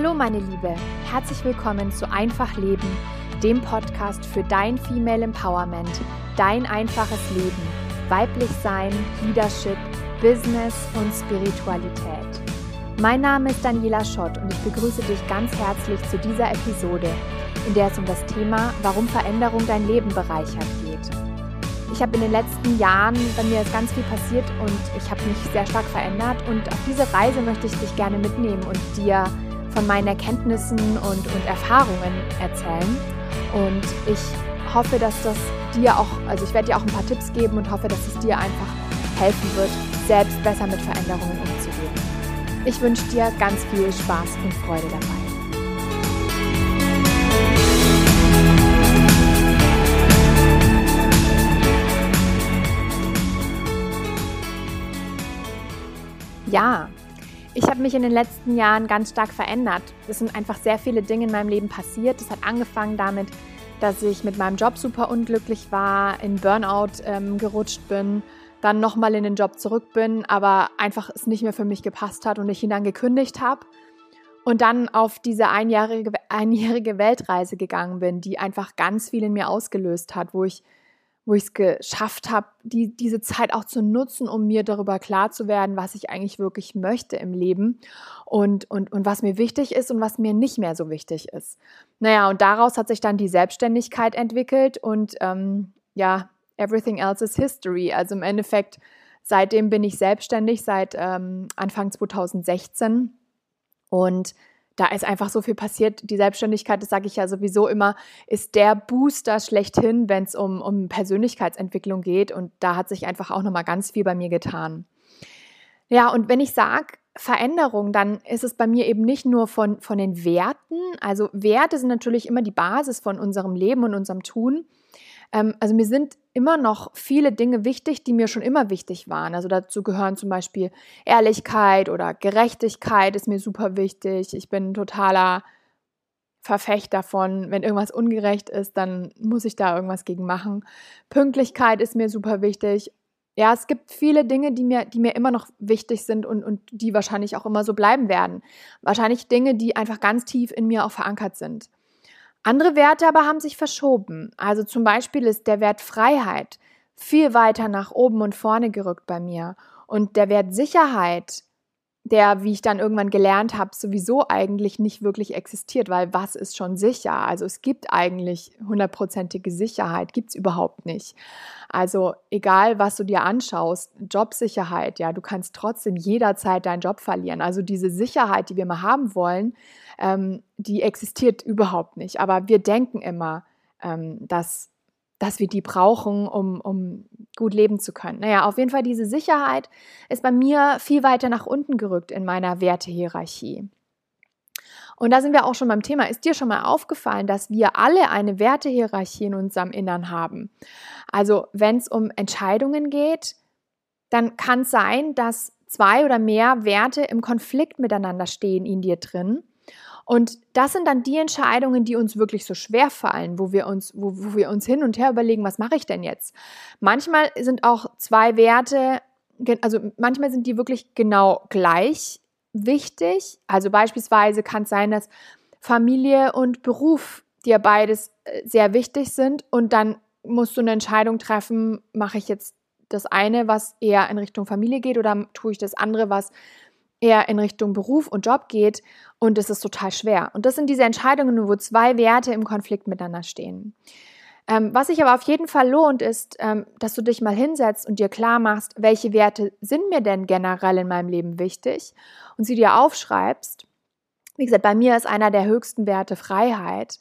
Hallo meine Liebe, herzlich willkommen zu Einfach Leben, dem Podcast für dein Female Empowerment, dein einfaches Leben, weiblich sein, Leadership, Business und Spiritualität. Mein Name ist Daniela Schott und ich begrüße dich ganz herzlich zu dieser Episode, in der es um das Thema Warum Veränderung dein Leben bereichert geht. Ich habe in den letzten Jahren, bei mir ist ganz viel passiert und ich habe mich sehr stark verändert und auf diese Reise möchte ich dich gerne mitnehmen und dir von meinen Erkenntnissen und, und Erfahrungen erzählen. Und ich hoffe, dass das dir auch, also ich werde dir auch ein paar Tipps geben und hoffe, dass es dir einfach helfen wird, selbst besser mit Veränderungen umzugehen. Ich wünsche dir ganz viel Spaß und Freude dabei. Ja, ich habe mich in den letzten Jahren ganz stark verändert. Es sind einfach sehr viele Dinge in meinem Leben passiert. Es hat angefangen damit, dass ich mit meinem Job super unglücklich war, in Burnout ähm, gerutscht bin, dann nochmal in den Job zurück bin, aber einfach es nicht mehr für mich gepasst hat und ich ihn dann gekündigt habe. Und dann auf diese einjährige, einjährige Weltreise gegangen bin, die einfach ganz viel in mir ausgelöst hat, wo ich wo ich es geschafft habe, die, diese Zeit auch zu nutzen, um mir darüber klar zu werden, was ich eigentlich wirklich möchte im Leben und, und, und was mir wichtig ist und was mir nicht mehr so wichtig ist. Naja, und daraus hat sich dann die Selbstständigkeit entwickelt und ähm, ja, everything else is history. Also im Endeffekt, seitdem bin ich selbstständig, seit ähm, Anfang 2016 und da ist einfach so viel passiert. Die Selbstständigkeit, das sage ich ja sowieso immer, ist der Booster schlechthin, wenn es um, um Persönlichkeitsentwicklung geht. Und da hat sich einfach auch nochmal ganz viel bei mir getan. Ja, und wenn ich sage Veränderung, dann ist es bei mir eben nicht nur von, von den Werten. Also Werte sind natürlich immer die Basis von unserem Leben und unserem Tun. Ähm, also mir sind immer noch viele Dinge wichtig, die mir schon immer wichtig waren. Also dazu gehören zum Beispiel Ehrlichkeit oder Gerechtigkeit ist mir super wichtig. Ich bin totaler Verfechter von, wenn irgendwas ungerecht ist, dann muss ich da irgendwas gegen machen. Pünktlichkeit ist mir super wichtig. Ja, es gibt viele Dinge, die mir, die mir immer noch wichtig sind und, und die wahrscheinlich auch immer so bleiben werden. Wahrscheinlich Dinge, die einfach ganz tief in mir auch verankert sind. Andere Werte aber haben sich verschoben. Also zum Beispiel ist der Wert Freiheit viel weiter nach oben und vorne gerückt bei mir. Und der Wert Sicherheit, der, wie ich dann irgendwann gelernt habe, sowieso eigentlich nicht wirklich existiert, weil was ist schon sicher? Also es gibt eigentlich hundertprozentige Sicherheit, gibt es überhaupt nicht. Also egal, was du dir anschaust, Jobsicherheit, ja, du kannst trotzdem jederzeit deinen Job verlieren. Also diese Sicherheit, die wir mal haben wollen, ähm, die existiert überhaupt nicht. Aber wir denken immer, ähm, dass, dass wir die brauchen, um, um gut leben zu können. Naja, auf jeden Fall diese Sicherheit ist bei mir viel weiter nach unten gerückt in meiner Wertehierarchie. Und da sind wir auch schon beim Thema. Ist dir schon mal aufgefallen, dass wir alle eine Wertehierarchie in unserem Innern haben? Also wenn es um Entscheidungen geht, dann kann es sein, dass zwei oder mehr Werte im Konflikt miteinander stehen in dir drin. Und das sind dann die Entscheidungen, die uns wirklich so schwer fallen, wo wir uns, wo, wo wir uns hin und her überlegen, was mache ich denn jetzt? Manchmal sind auch zwei Werte, also manchmal sind die wirklich genau gleich wichtig. Also beispielsweise kann es sein, dass Familie und Beruf dir beides äh, sehr wichtig sind und dann musst du eine Entscheidung treffen, mache ich jetzt das eine, was eher in Richtung Familie geht oder tue ich das andere, was eher in Richtung Beruf und Job geht und es ist total schwer. Und das sind diese Entscheidungen, wo zwei Werte im Konflikt miteinander stehen. Ähm, was sich aber auf jeden Fall lohnt, ist, ähm, dass du dich mal hinsetzt und dir klar machst, welche Werte sind mir denn generell in meinem Leben wichtig und sie dir aufschreibst. Wie gesagt, bei mir ist einer der höchsten Werte Freiheit.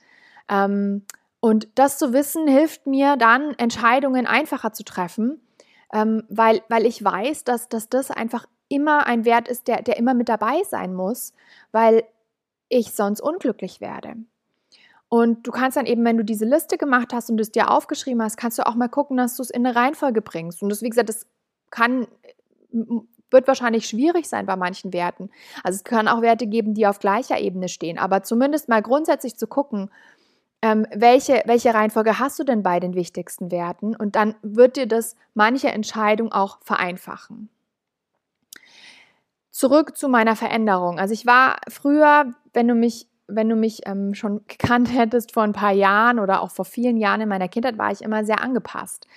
Ähm, und das zu wissen, hilft mir dann, Entscheidungen einfacher zu treffen, ähm, weil, weil ich weiß, dass, dass das einfach immer ein Wert ist, der, der immer mit dabei sein muss, weil ich sonst unglücklich werde. Und du kannst dann eben, wenn du diese Liste gemacht hast und es dir aufgeschrieben hast, kannst du auch mal gucken, dass du es in eine Reihenfolge bringst. Und das, wie gesagt, das kann, wird wahrscheinlich schwierig sein bei manchen Werten. Also es kann auch Werte geben, die auf gleicher Ebene stehen. Aber zumindest mal grundsätzlich zu gucken, ähm, welche, welche Reihenfolge hast du denn bei den wichtigsten Werten? Und dann wird dir das manche Entscheidung auch vereinfachen. Zurück zu meiner Veränderung. Also ich war früher, wenn du mich, wenn du mich ähm, schon gekannt hättest vor ein paar Jahren oder auch vor vielen Jahren in meiner Kindheit, war ich immer sehr angepasst.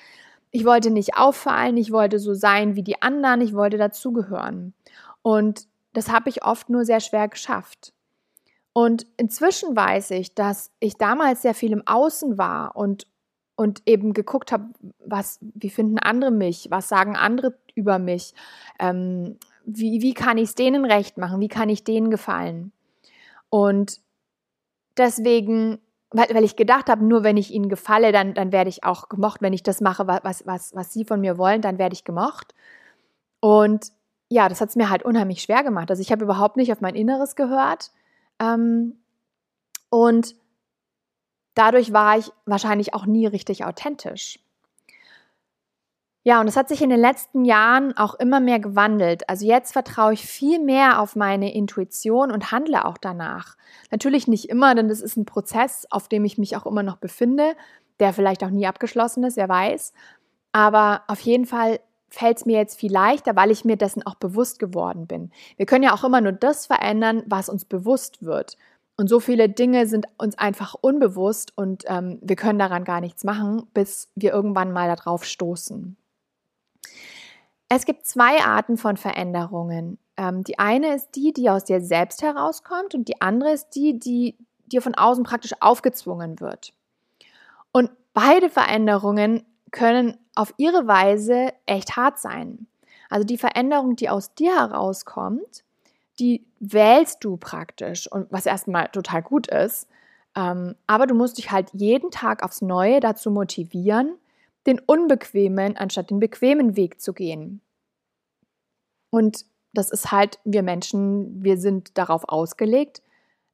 Ich wollte nicht auffallen, ich wollte so sein wie die anderen, ich wollte dazugehören. Und das habe ich oft nur sehr schwer geschafft. Und inzwischen weiß ich, dass ich damals sehr viel im Außen war und, und eben geguckt habe, was, wie finden andere mich, was sagen andere über mich, ähm, wie, wie kann ich es denen recht machen, wie kann ich denen gefallen. Und deswegen, weil, weil ich gedacht habe, nur wenn ich ihnen gefalle, dann, dann werde ich auch gemocht. Wenn ich das mache, was, was, was sie von mir wollen, dann werde ich gemocht. Und ja, das hat es mir halt unheimlich schwer gemacht. Also ich habe überhaupt nicht auf mein Inneres gehört. Ähm, und dadurch war ich wahrscheinlich auch nie richtig authentisch. Ja, und es hat sich in den letzten Jahren auch immer mehr gewandelt. Also jetzt vertraue ich viel mehr auf meine Intuition und handle auch danach. Natürlich nicht immer, denn das ist ein Prozess, auf dem ich mich auch immer noch befinde, der vielleicht auch nie abgeschlossen ist, wer weiß. Aber auf jeden Fall fällt es mir jetzt viel leichter, weil ich mir dessen auch bewusst geworden bin. Wir können ja auch immer nur das verändern, was uns bewusst wird. Und so viele Dinge sind uns einfach unbewusst und ähm, wir können daran gar nichts machen, bis wir irgendwann mal darauf stoßen. Es gibt zwei Arten von Veränderungen. Ähm, die eine ist die, die aus dir selbst herauskommt und die andere ist die, die dir von außen praktisch aufgezwungen wird. Und beide Veränderungen können auf ihre Weise echt hart sein. Also die Veränderung, die aus dir herauskommt, die wählst du praktisch und was erstmal total gut ist. Ähm, aber du musst dich halt jeden Tag aufs Neue dazu motivieren, den unbequemen anstatt den bequemen Weg zu gehen. Und das ist halt, wir Menschen, wir sind darauf ausgelegt,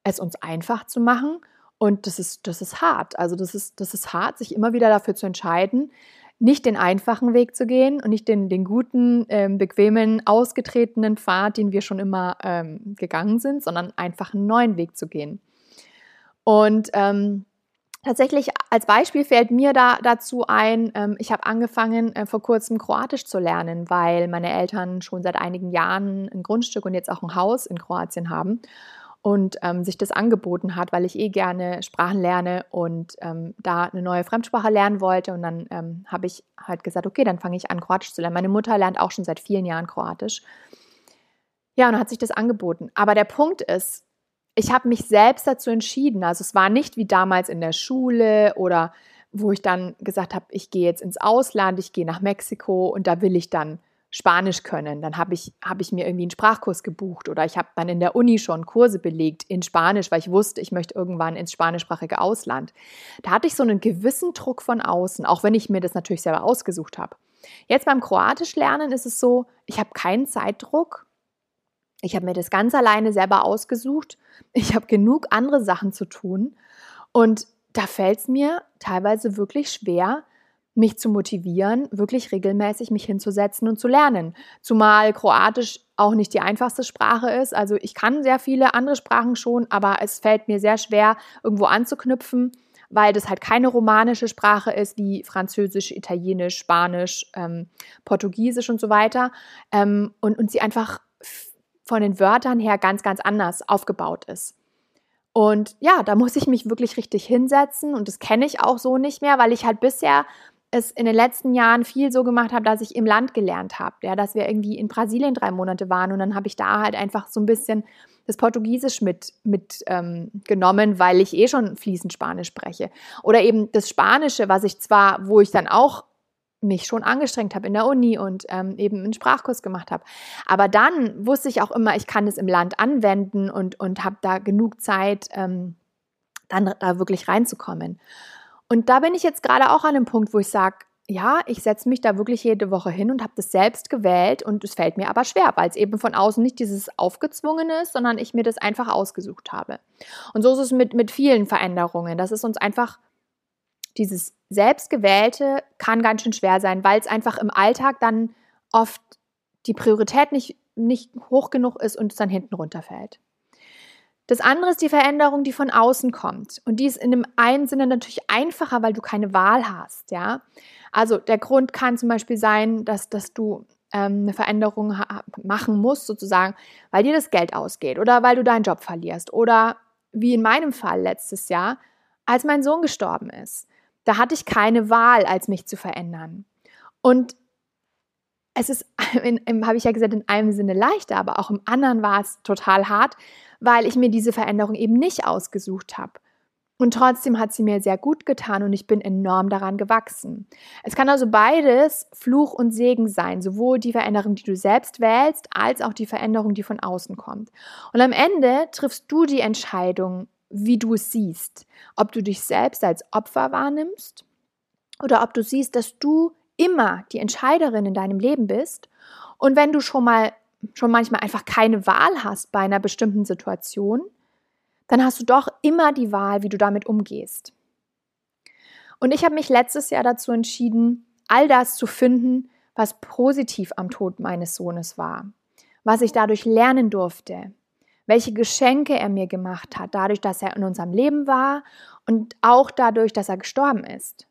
es uns einfach zu machen. Und das ist, das ist hart. Also das ist, das ist hart, sich immer wieder dafür zu entscheiden, nicht den einfachen Weg zu gehen und nicht den, den guten, ähm, bequemen, ausgetretenen Pfad, den wir schon immer ähm, gegangen sind, sondern einfach einen neuen Weg zu gehen. Und ähm, tatsächlich als Beispiel fällt mir da dazu ein, ähm, ich habe angefangen äh, vor kurzem Kroatisch zu lernen, weil meine Eltern schon seit einigen Jahren ein Grundstück und jetzt auch ein Haus in Kroatien haben und ähm, sich das angeboten hat, weil ich eh gerne Sprachen lerne und ähm, da eine neue Fremdsprache lernen wollte. Und dann ähm, habe ich halt gesagt, okay, dann fange ich an, Kroatisch zu lernen. Meine Mutter lernt auch schon seit vielen Jahren Kroatisch. Ja, und dann hat sich das angeboten. Aber der Punkt ist, ich habe mich selbst dazu entschieden. Also es war nicht wie damals in der Schule oder wo ich dann gesagt habe, ich gehe jetzt ins Ausland, ich gehe nach Mexiko und da will ich dann Spanisch können. Dann habe ich, hab ich mir irgendwie einen Sprachkurs gebucht oder ich habe dann in der Uni schon Kurse belegt in Spanisch, weil ich wusste, ich möchte irgendwann ins spanischsprachige Ausland. Da hatte ich so einen gewissen Druck von außen, auch wenn ich mir das natürlich selber ausgesucht habe. Jetzt beim Kroatisch lernen ist es so, ich habe keinen Zeitdruck. Ich habe mir das ganz alleine selber ausgesucht. Ich habe genug andere Sachen zu tun. Und da fällt es mir teilweise wirklich schwer, mich zu motivieren, wirklich regelmäßig mich hinzusetzen und zu lernen. Zumal Kroatisch auch nicht die einfachste Sprache ist. Also ich kann sehr viele andere Sprachen schon, aber es fällt mir sehr schwer, irgendwo anzuknüpfen, weil das halt keine romanische Sprache ist wie Französisch, Italienisch, Spanisch, ähm, Portugiesisch und so weiter. Ähm, und, und sie einfach von den Wörtern her ganz, ganz anders aufgebaut ist. Und ja, da muss ich mich wirklich richtig hinsetzen und das kenne ich auch so nicht mehr, weil ich halt bisher es in den letzten Jahren viel so gemacht habe, dass ich im Land gelernt habe. Ja, dass wir irgendwie in Brasilien drei Monate waren und dann habe ich da halt einfach so ein bisschen das Portugiesisch mit, mit ähm, weil ich eh schon fließend Spanisch spreche. Oder eben das Spanische, was ich zwar, wo ich dann auch mich schon angestrengt habe in der Uni und ähm, eben einen Sprachkurs gemacht habe. Aber dann wusste ich auch immer, ich kann es im Land anwenden und, und habe da genug Zeit, ähm, dann da wirklich reinzukommen. Und da bin ich jetzt gerade auch an dem Punkt, wo ich sage, ja, ich setze mich da wirklich jede Woche hin und habe das selbst gewählt und es fällt mir aber schwer, weil es eben von außen nicht dieses aufgezwungene ist, sondern ich mir das einfach ausgesucht habe. Und so ist es mit, mit vielen Veränderungen. Das ist uns einfach dieses selbstgewählte kann ganz schön schwer sein, weil es einfach im Alltag dann oft die Priorität nicht, nicht hoch genug ist und es dann hinten runterfällt. Das andere ist die Veränderung, die von außen kommt. Und die ist in dem einen Sinne natürlich einfacher, weil du keine Wahl hast, ja. Also der Grund kann zum Beispiel sein, dass, dass du ähm, eine Veränderung machen musst, sozusagen, weil dir das Geld ausgeht oder weil du deinen Job verlierst oder wie in meinem Fall letztes Jahr, als mein Sohn gestorben ist. Da hatte ich keine Wahl, als mich zu verändern. Und es ist, habe ich ja gesagt, in einem Sinne leichter, aber auch im anderen war es total hart, weil ich mir diese Veränderung eben nicht ausgesucht habe. Und trotzdem hat sie mir sehr gut getan und ich bin enorm daran gewachsen. Es kann also beides Fluch und Segen sein, sowohl die Veränderung, die du selbst wählst, als auch die Veränderung, die von außen kommt. Und am Ende triffst du die Entscheidung, wie du es siehst. Ob du dich selbst als Opfer wahrnimmst oder ob du siehst, dass du immer die Entscheiderin in deinem Leben bist. Und wenn du schon mal, schon manchmal einfach keine Wahl hast bei einer bestimmten Situation, dann hast du doch immer die Wahl, wie du damit umgehst. Und ich habe mich letztes Jahr dazu entschieden, all das zu finden, was positiv am Tod meines Sohnes war, was ich dadurch lernen durfte, welche Geschenke er mir gemacht hat, dadurch, dass er in unserem Leben war und auch dadurch, dass er gestorben ist.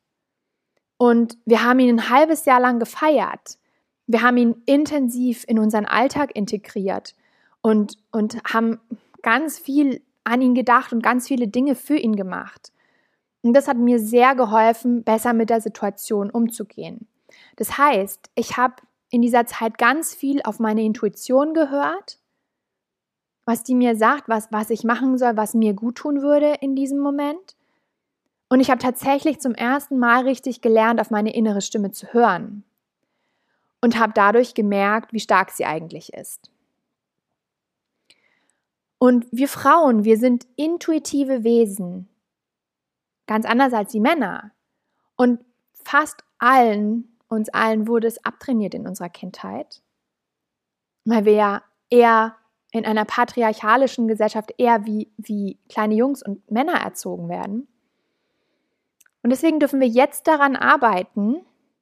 Und wir haben ihn ein halbes Jahr lang gefeiert. Wir haben ihn intensiv in unseren Alltag integriert und, und haben ganz viel an ihn gedacht und ganz viele Dinge für ihn gemacht. Und das hat mir sehr geholfen, besser mit der Situation umzugehen. Das heißt, ich habe in dieser Zeit ganz viel auf meine Intuition gehört, was die mir sagt, was, was ich machen soll, was mir gut tun würde in diesem Moment. Und ich habe tatsächlich zum ersten Mal richtig gelernt, auf meine innere Stimme zu hören. Und habe dadurch gemerkt, wie stark sie eigentlich ist. Und wir Frauen, wir sind intuitive Wesen. Ganz anders als die Männer. Und fast allen, uns allen wurde es abtrainiert in unserer Kindheit. Weil wir ja eher in einer patriarchalischen Gesellschaft eher wie, wie kleine Jungs und Männer erzogen werden. Und deswegen dürfen wir jetzt daran arbeiten,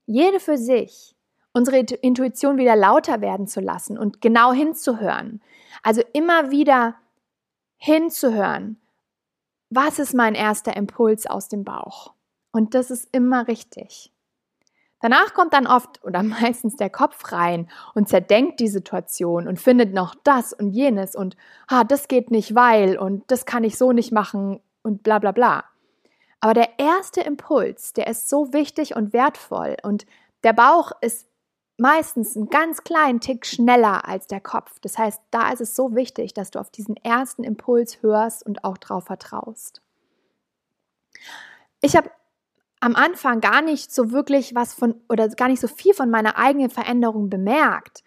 jede für sich, unsere Intuition wieder lauter werden zu lassen und genau hinzuhören. Also immer wieder hinzuhören. Was ist mein erster Impuls aus dem Bauch? Und das ist immer richtig. Danach kommt dann oft oder meistens der Kopf rein und zerdenkt die Situation und findet noch das und jenes und ah, das geht nicht, weil und das kann ich so nicht machen und bla bla bla. Aber der erste Impuls, der ist so wichtig und wertvoll und der Bauch ist meistens einen ganz kleinen Tick schneller als der Kopf. Das heißt, da ist es so wichtig, dass du auf diesen ersten Impuls hörst und auch darauf vertraust. Ich habe am Anfang gar nicht so wirklich was von oder gar nicht so viel von meiner eigenen Veränderung bemerkt.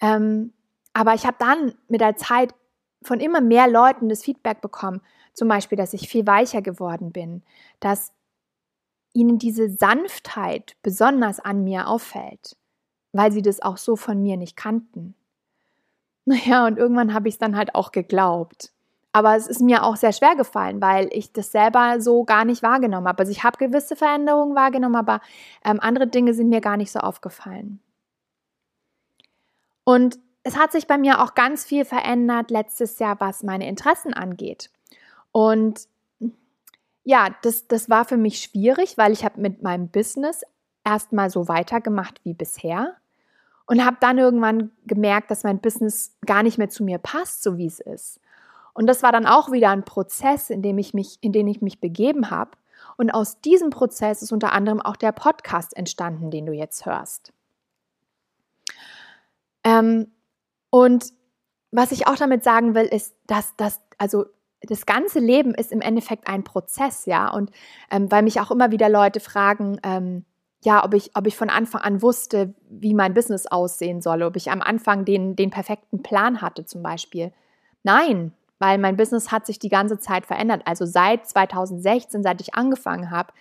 Ähm, aber ich habe dann mit der Zeit von immer mehr Leuten das Feedback bekommen, zum Beispiel, dass ich viel weicher geworden bin, dass ihnen diese Sanftheit besonders an mir auffällt weil sie das auch so von mir nicht kannten. Naja, und irgendwann habe ich es dann halt auch geglaubt. Aber es ist mir auch sehr schwer gefallen, weil ich das selber so gar nicht wahrgenommen habe. Also ich habe gewisse Veränderungen wahrgenommen, aber ähm, andere Dinge sind mir gar nicht so aufgefallen. Und es hat sich bei mir auch ganz viel verändert letztes Jahr, was meine Interessen angeht. Und ja, das, das war für mich schwierig, weil ich habe mit meinem Business erstmal so weitergemacht wie bisher und habe dann irgendwann gemerkt, dass mein Business gar nicht mehr zu mir passt, so wie es ist. Und das war dann auch wieder ein Prozess, in dem ich mich, in den ich mich begeben habe. Und aus diesem Prozess ist unter anderem auch der Podcast entstanden, den du jetzt hörst. Ähm, und was ich auch damit sagen will, ist, dass das, also das ganze Leben ist im Endeffekt ein Prozess, ja. Und ähm, weil mich auch immer wieder Leute fragen, ähm, ja, ob ich, ob ich von Anfang an wusste, wie mein Business aussehen soll, ob ich am Anfang den, den perfekten Plan hatte zum Beispiel. Nein, weil mein Business hat sich die ganze Zeit verändert. Also seit 2016, seit ich angefangen habe,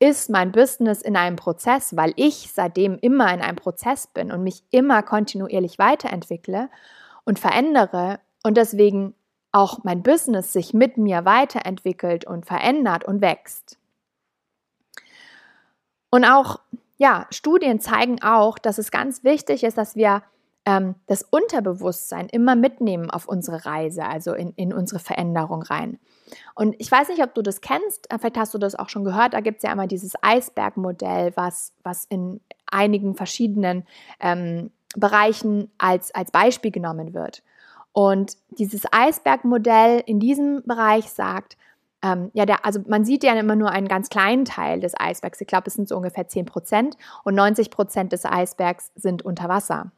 ist mein Business in einem Prozess, weil ich seitdem immer in einem Prozess bin und mich immer kontinuierlich weiterentwickle und verändere und deswegen auch mein Business sich mit mir weiterentwickelt und verändert und wächst. Und auch, ja, Studien zeigen auch, dass es ganz wichtig ist, dass wir ähm, das Unterbewusstsein immer mitnehmen auf unsere Reise, also in, in unsere Veränderung rein. Und ich weiß nicht, ob du das kennst, äh, vielleicht hast du das auch schon gehört, da gibt es ja immer dieses Eisbergmodell, was, was in einigen verschiedenen ähm, Bereichen als, als Beispiel genommen wird. Und dieses Eisbergmodell in diesem Bereich sagt, ähm, ja, der, also man sieht ja immer nur einen ganz kleinen Teil des Eisbergs. Ich glaube, es sind so ungefähr 10 Prozent und 90 Prozent des Eisbergs sind unter Wasser.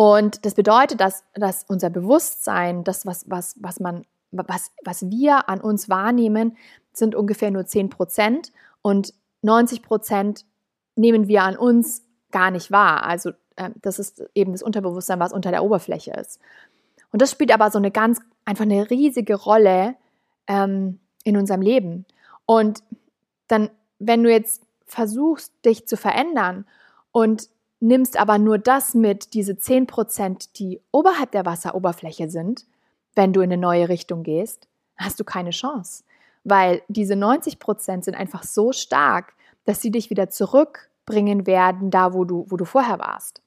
Und das bedeutet, dass, dass unser Bewusstsein, das, was, was, was, man, was, was wir an uns wahrnehmen, sind ungefähr nur 10 Prozent und 90 Prozent nehmen wir an uns gar nicht wahr. Also äh, das ist eben das Unterbewusstsein, was unter der Oberfläche ist. Und das spielt aber so eine ganz, einfach eine riesige Rolle ähm, in unserem Leben. Und dann, wenn du jetzt versuchst, dich zu verändern und nimmst aber nur das mit, diese 10 Prozent, die oberhalb der Wasseroberfläche sind, wenn du in eine neue Richtung gehst, hast du keine Chance. Weil diese 90 Prozent sind einfach so stark, dass sie dich wieder zurückbringen werden, da wo du, wo du vorher warst.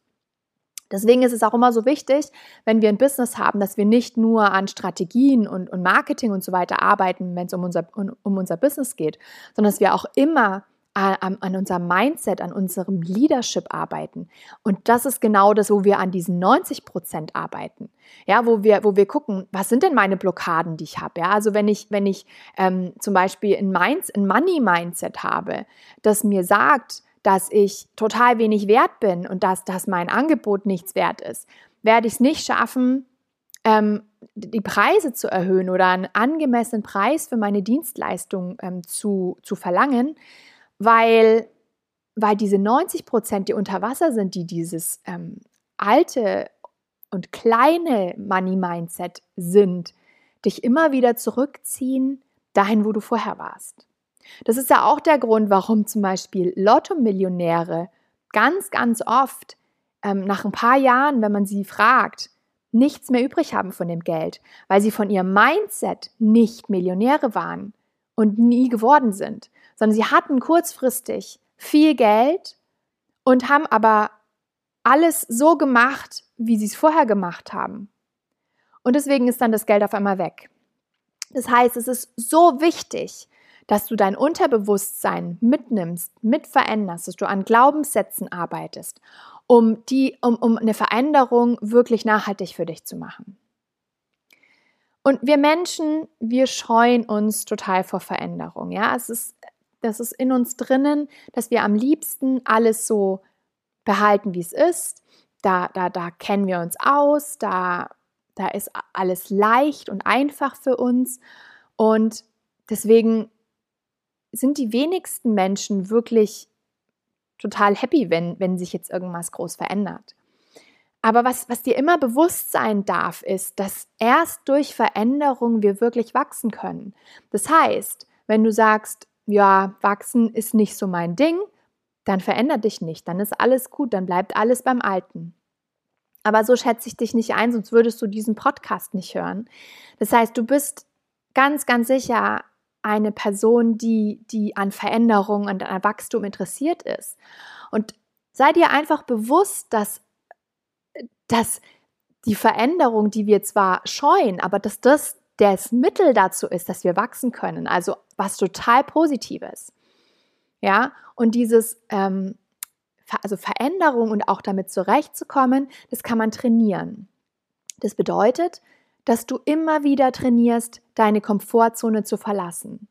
Deswegen ist es auch immer so wichtig, wenn wir ein Business haben, dass wir nicht nur an Strategien und, und Marketing und so weiter arbeiten, wenn es um unser, um, um unser Business geht, sondern dass wir auch immer an, an unserem Mindset, an unserem Leadership arbeiten. Und das ist genau das, wo wir an diesen 90 Prozent arbeiten. Ja, wo wir, wo wir gucken, was sind denn meine Blockaden, die ich habe? Ja, also wenn ich, wenn ich ähm, zum Beispiel ein, Minds, ein Money-Mindset habe, das mir sagt, dass ich total wenig wert bin und dass, dass mein Angebot nichts wert ist, werde ich es nicht schaffen, ähm, die Preise zu erhöhen oder einen angemessenen Preis für meine Dienstleistung ähm, zu, zu verlangen, weil, weil diese 90 Prozent, die unter Wasser sind, die dieses ähm, alte und kleine Money-Mindset sind, dich immer wieder zurückziehen dahin, wo du vorher warst. Das ist ja auch der Grund, warum zum Beispiel Lotto-Millionäre ganz, ganz oft ähm, nach ein paar Jahren, wenn man sie fragt, nichts mehr übrig haben von dem Geld, weil sie von ihrem Mindset nicht Millionäre waren und nie geworden sind, sondern sie hatten kurzfristig viel Geld und haben aber alles so gemacht, wie sie es vorher gemacht haben. Und deswegen ist dann das Geld auf einmal weg. Das heißt, es ist so wichtig, dass du dein Unterbewusstsein mitnimmst, mitveränderst, dass du an Glaubenssätzen arbeitest, um, die, um, um eine Veränderung wirklich nachhaltig für dich zu machen. Und wir Menschen, wir scheuen uns total vor Veränderung. Ja, es ist, das ist in uns drinnen, dass wir am liebsten alles so behalten, wie es ist. Da, da, da kennen wir uns aus, da, da ist alles leicht und einfach für uns. Und deswegen sind die wenigsten Menschen wirklich total happy, wenn, wenn sich jetzt irgendwas groß verändert. Aber was, was dir immer bewusst sein darf, ist, dass erst durch Veränderung wir wirklich wachsen können. Das heißt, wenn du sagst, ja, wachsen ist nicht so mein Ding, dann veränder dich nicht, dann ist alles gut, dann bleibt alles beim Alten. Aber so schätze ich dich nicht ein, sonst würdest du diesen Podcast nicht hören. Das heißt, du bist ganz, ganz sicher eine Person, die, die an Veränderung und an Wachstum interessiert ist. Und sei dir einfach bewusst, dass, dass die Veränderung, die wir zwar scheuen, aber dass das das Mittel dazu ist, dass wir wachsen können. Also was total Positives. Ja, und dieses, ähm, also Veränderung und auch damit zurechtzukommen, das kann man trainieren. Das bedeutet, dass du immer wieder trainierst, deine Komfortzone zu verlassen.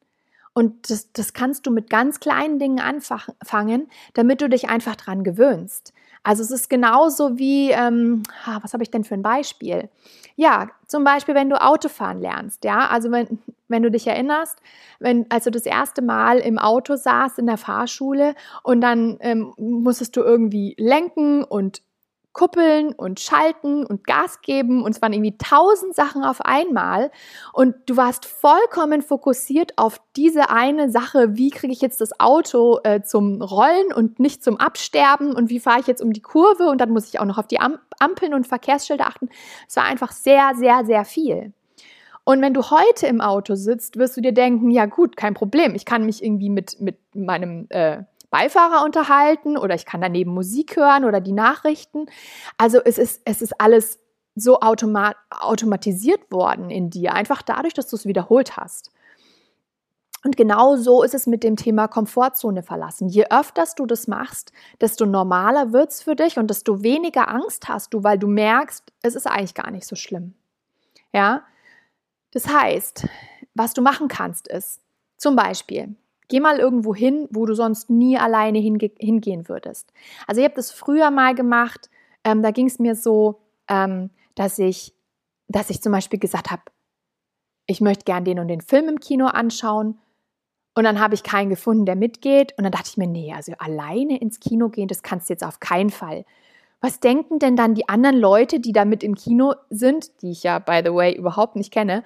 Und das, das kannst du mit ganz kleinen Dingen anfangen, damit du dich einfach dran gewöhnst. Also es ist genauso wie, ähm, was habe ich denn für ein Beispiel? Ja, zum Beispiel, wenn du Autofahren lernst, ja, also wenn, wenn du dich erinnerst, wenn, als du das erste Mal im Auto saßt in der Fahrschule und dann ähm, musstest du irgendwie lenken und kuppeln und schalten und Gas geben. Und es waren irgendwie tausend Sachen auf einmal. Und du warst vollkommen fokussiert auf diese eine Sache, wie kriege ich jetzt das Auto äh, zum Rollen und nicht zum Absterben? Und wie fahre ich jetzt um die Kurve? Und dann muss ich auch noch auf die Ampeln und Verkehrsschilder achten. Es war einfach sehr, sehr, sehr viel. Und wenn du heute im Auto sitzt, wirst du dir denken, ja gut, kein Problem, ich kann mich irgendwie mit, mit meinem äh, Beifahrer unterhalten oder ich kann daneben Musik hören oder die Nachrichten. Also es ist, es ist alles so automat automatisiert worden in dir, einfach dadurch, dass du es wiederholt hast. Und genau so ist es mit dem Thema Komfortzone verlassen. Je öfter du das machst, desto normaler wird es für dich und desto weniger Angst hast du, weil du merkst, es ist eigentlich gar nicht so schlimm. Ja? Das heißt, was du machen kannst, ist zum Beispiel, geh mal irgendwo hin, wo du sonst nie alleine hinge hingehen würdest. Also ich habe das früher mal gemacht, ähm, da ging es mir so, ähm, dass ich, dass ich zum Beispiel gesagt habe, ich möchte gern den und den Film im Kino anschauen und dann habe ich keinen gefunden, der mitgeht. Und dann dachte ich mir, nee, also alleine ins Kino gehen, das kannst du jetzt auf keinen Fall. Was denken denn dann die anderen Leute, die da mit im Kino sind, die ich ja, by the way, überhaupt nicht kenne?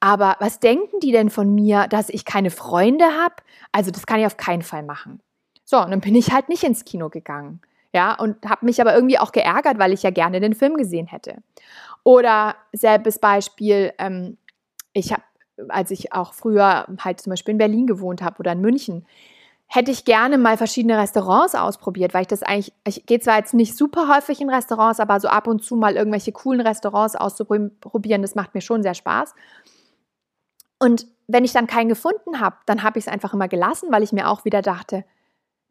Aber was denken die denn von mir, dass ich keine Freunde habe? Also das kann ich auf keinen Fall machen. So, und dann bin ich halt nicht ins Kino gegangen. Ja, und habe mich aber irgendwie auch geärgert, weil ich ja gerne den Film gesehen hätte. Oder selbes Beispiel, ähm, ich habe als ich auch früher halt zum Beispiel in Berlin gewohnt habe oder in München, hätte ich gerne mal verschiedene Restaurants ausprobiert, weil ich das eigentlich, ich gehe zwar jetzt nicht super häufig in Restaurants, aber so ab und zu mal irgendwelche coolen Restaurants auszuprobieren, das macht mir schon sehr Spaß. Und wenn ich dann keinen gefunden habe, dann habe ich es einfach immer gelassen, weil ich mir auch wieder dachte,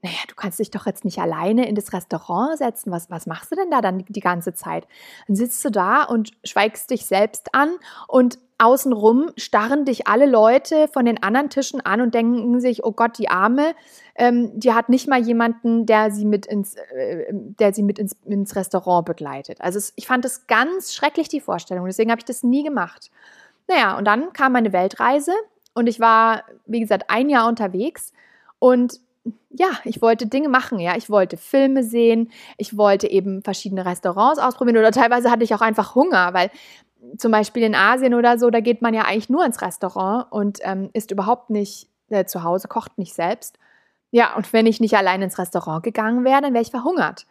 naja, du kannst dich doch jetzt nicht alleine in das Restaurant setzen. Was, was machst du denn da dann die ganze Zeit? Dann sitzt du da und schweigst dich selbst an und außenrum starren dich alle Leute von den anderen Tischen an und denken sich, oh Gott, die Arme, ähm, die hat nicht mal jemanden, der sie mit ins, äh, der sie mit ins, ins Restaurant begleitet. Also es, ich fand das ganz schrecklich, die Vorstellung. Deswegen habe ich das nie gemacht. Naja, und dann kam meine Weltreise und ich war, wie gesagt, ein Jahr unterwegs und ja, ich wollte Dinge machen, ja. Ich wollte Filme sehen, ich wollte eben verschiedene Restaurants ausprobieren oder teilweise hatte ich auch einfach Hunger, weil zum Beispiel in Asien oder so, da geht man ja eigentlich nur ins Restaurant und ähm, isst überhaupt nicht äh, zu Hause, kocht nicht selbst. Ja, und wenn ich nicht allein ins Restaurant gegangen wäre, dann wäre ich verhungert.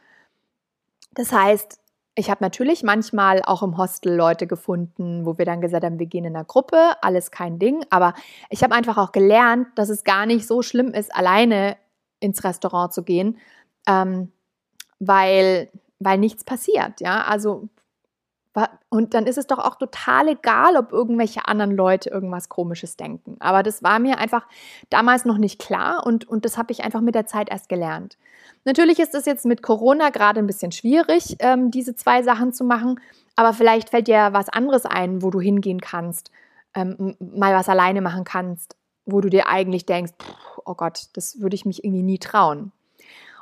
Das heißt, ich habe natürlich manchmal auch im Hostel Leute gefunden, wo wir dann gesagt haben, wir gehen in einer Gruppe, alles kein Ding. Aber ich habe einfach auch gelernt, dass es gar nicht so schlimm ist, alleine ins Restaurant zu gehen, ähm, weil, weil nichts passiert. Ja, also und dann ist es doch auch total egal, ob irgendwelche anderen Leute irgendwas Komisches denken. Aber das war mir einfach damals noch nicht klar und, und das habe ich einfach mit der Zeit erst gelernt. Natürlich ist es jetzt mit Corona gerade ein bisschen schwierig, ähm, diese zwei Sachen zu machen, aber vielleicht fällt dir was anderes ein, wo du hingehen kannst, ähm, mal was alleine machen kannst, wo du dir eigentlich denkst, pff, oh Gott, das würde ich mich irgendwie nie trauen.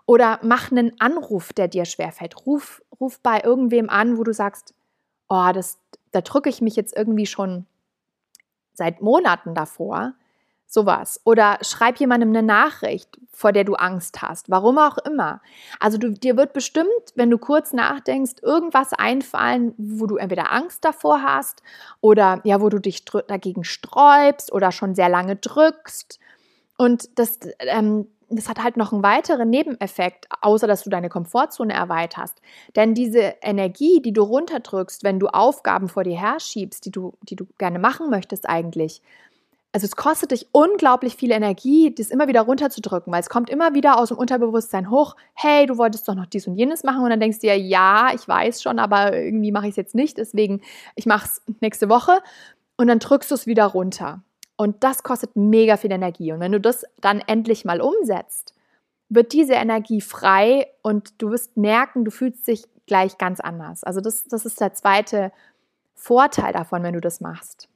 Oder mach einen Anruf, der dir schwerfällt. Ruf, ruf bei irgendwem an, wo du sagst, oh, das, da drücke ich mich jetzt irgendwie schon seit Monaten davor. Sowas. Oder schreib jemandem eine Nachricht, vor der du Angst hast. Warum auch immer. Also du, dir wird bestimmt, wenn du kurz nachdenkst, irgendwas einfallen, wo du entweder Angst davor hast oder ja, wo du dich dagegen sträubst oder schon sehr lange drückst. Und das, ähm, das hat halt noch einen weiteren Nebeneffekt, außer dass du deine Komfortzone erweiterst. Denn diese Energie, die du runterdrückst, wenn du Aufgaben vor dir herschiebst, die du, die du gerne machen möchtest eigentlich, also es kostet dich unglaublich viel Energie, das immer wieder runterzudrücken, weil es kommt immer wieder aus dem Unterbewusstsein hoch, hey, du wolltest doch noch dies und jenes machen und dann denkst du dir, ja, ich weiß schon, aber irgendwie mache ich es jetzt nicht, deswegen ich mache es nächste Woche und dann drückst du es wieder runter. Und das kostet mega viel Energie. Und wenn du das dann endlich mal umsetzt, wird diese Energie frei und du wirst merken, du fühlst dich gleich ganz anders. Also das, das ist der zweite Vorteil davon, wenn du das machst.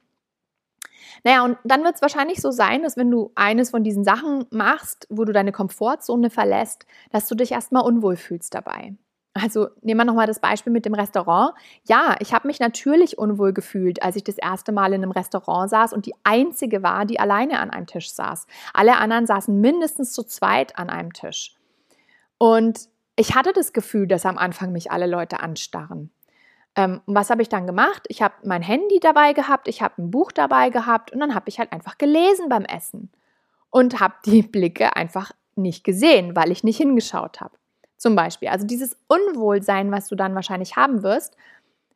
Naja, und dann wird es wahrscheinlich so sein, dass wenn du eines von diesen Sachen machst, wo du deine Komfortzone verlässt, dass du dich erstmal unwohl fühlst dabei. Also nehmen wir nochmal das Beispiel mit dem Restaurant. Ja, ich habe mich natürlich unwohl gefühlt, als ich das erste Mal in einem Restaurant saß und die einzige war, die alleine an einem Tisch saß. Alle anderen saßen mindestens zu zweit an einem Tisch. Und ich hatte das Gefühl, dass am Anfang mich alle Leute anstarren. Ähm, was habe ich dann gemacht? Ich habe mein Handy dabei gehabt, ich habe ein Buch dabei gehabt und dann habe ich halt einfach gelesen beim Essen und habe die Blicke einfach nicht gesehen, weil ich nicht hingeschaut habe. Zum Beispiel. Also dieses Unwohlsein, was du dann wahrscheinlich haben wirst,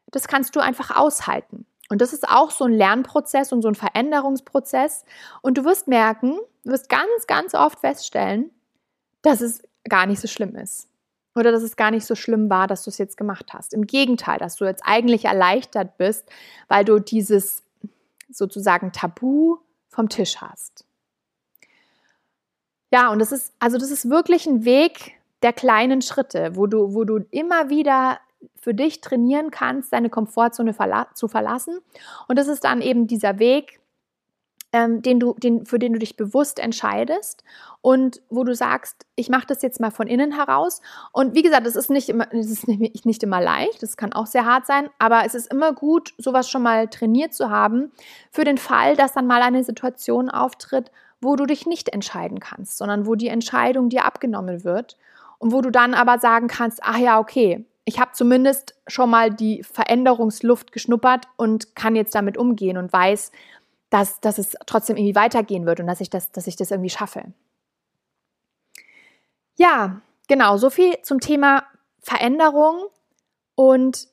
das kannst du einfach aushalten. Und das ist auch so ein Lernprozess und so ein Veränderungsprozess. Und du wirst merken, du wirst ganz, ganz oft feststellen, dass es gar nicht so schlimm ist. Oder dass es gar nicht so schlimm war, dass du es jetzt gemacht hast. Im Gegenteil, dass du jetzt eigentlich erleichtert bist, weil du dieses sozusagen Tabu vom Tisch hast. Ja, und das ist, also das ist wirklich ein Weg der kleinen Schritte, wo du, wo du immer wieder für dich trainieren kannst, deine Komfortzone verla zu verlassen. Und das ist dann eben dieser Weg, ähm, den du, den, für den du dich bewusst entscheidest und wo du sagst, ich mache das jetzt mal von innen heraus. Und wie gesagt, es ist nicht immer, es ist nicht, nicht immer leicht, das kann auch sehr hart sein, aber es ist immer gut, sowas schon mal trainiert zu haben, für den Fall, dass dann mal eine Situation auftritt, wo du dich nicht entscheiden kannst, sondern wo die Entscheidung dir abgenommen wird und wo du dann aber sagen kannst, ach ja, okay, ich habe zumindest schon mal die Veränderungsluft geschnuppert und kann jetzt damit umgehen und weiß, dass, dass es trotzdem irgendwie weitergehen wird und dass ich das, dass ich das irgendwie schaffe. Ja, genau, so viel zum Thema Veränderung und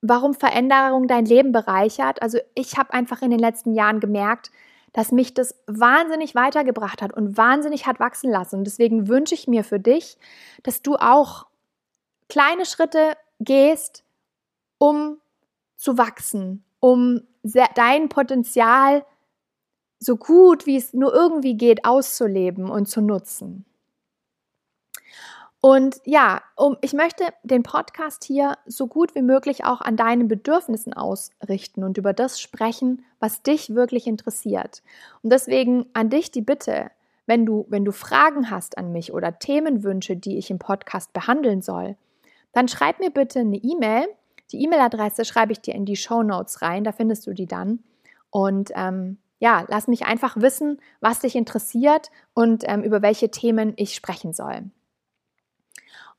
warum Veränderung dein Leben bereichert. Also ich habe einfach in den letzten Jahren gemerkt, dass mich das wahnsinnig weitergebracht hat und wahnsinnig hat wachsen lassen. Und deswegen wünsche ich mir für dich, dass du auch kleine Schritte gehst, um zu wachsen, um dein Potenzial so gut wie es nur irgendwie geht auszuleben und zu nutzen. Und ja, um, ich möchte den Podcast hier so gut wie möglich auch an deinen Bedürfnissen ausrichten und über das sprechen, was dich wirklich interessiert. Und deswegen an dich die Bitte, wenn du, wenn du Fragen hast an mich oder Themenwünsche, die ich im Podcast behandeln soll, dann schreib mir bitte eine E-Mail die E-Mail-Adresse schreibe ich dir in die Show Notes rein, da findest du die dann. Und ähm, ja, lass mich einfach wissen, was dich interessiert und ähm, über welche Themen ich sprechen soll.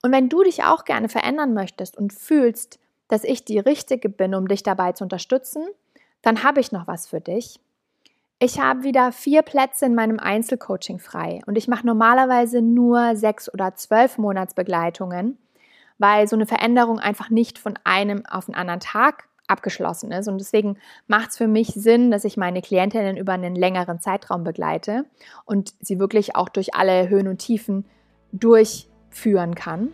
Und wenn du dich auch gerne verändern möchtest und fühlst, dass ich die Richtige bin, um dich dabei zu unterstützen, dann habe ich noch was für dich. Ich habe wieder vier Plätze in meinem Einzelcoaching frei und ich mache normalerweise nur sechs oder zwölf Monatsbegleitungen weil so eine Veränderung einfach nicht von einem auf den anderen Tag abgeschlossen ist. Und deswegen macht es für mich Sinn, dass ich meine Klientinnen über einen längeren Zeitraum begleite und sie wirklich auch durch alle Höhen und Tiefen durchführen kann.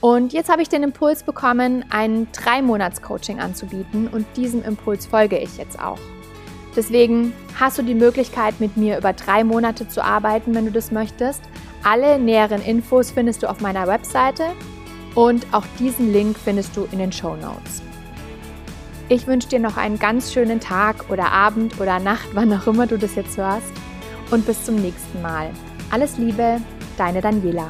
Und jetzt habe ich den Impuls bekommen, ein Drei-Monats-Coaching anzubieten und diesem Impuls folge ich jetzt auch. Deswegen hast du die Möglichkeit, mit mir über drei Monate zu arbeiten, wenn du das möchtest. Alle näheren Infos findest du auf meiner Webseite und auch diesen Link findest du in den Show Notes. Ich wünsche dir noch einen ganz schönen Tag oder Abend oder Nacht, wann auch immer du das jetzt hörst. Und bis zum nächsten Mal. Alles Liebe, deine Daniela.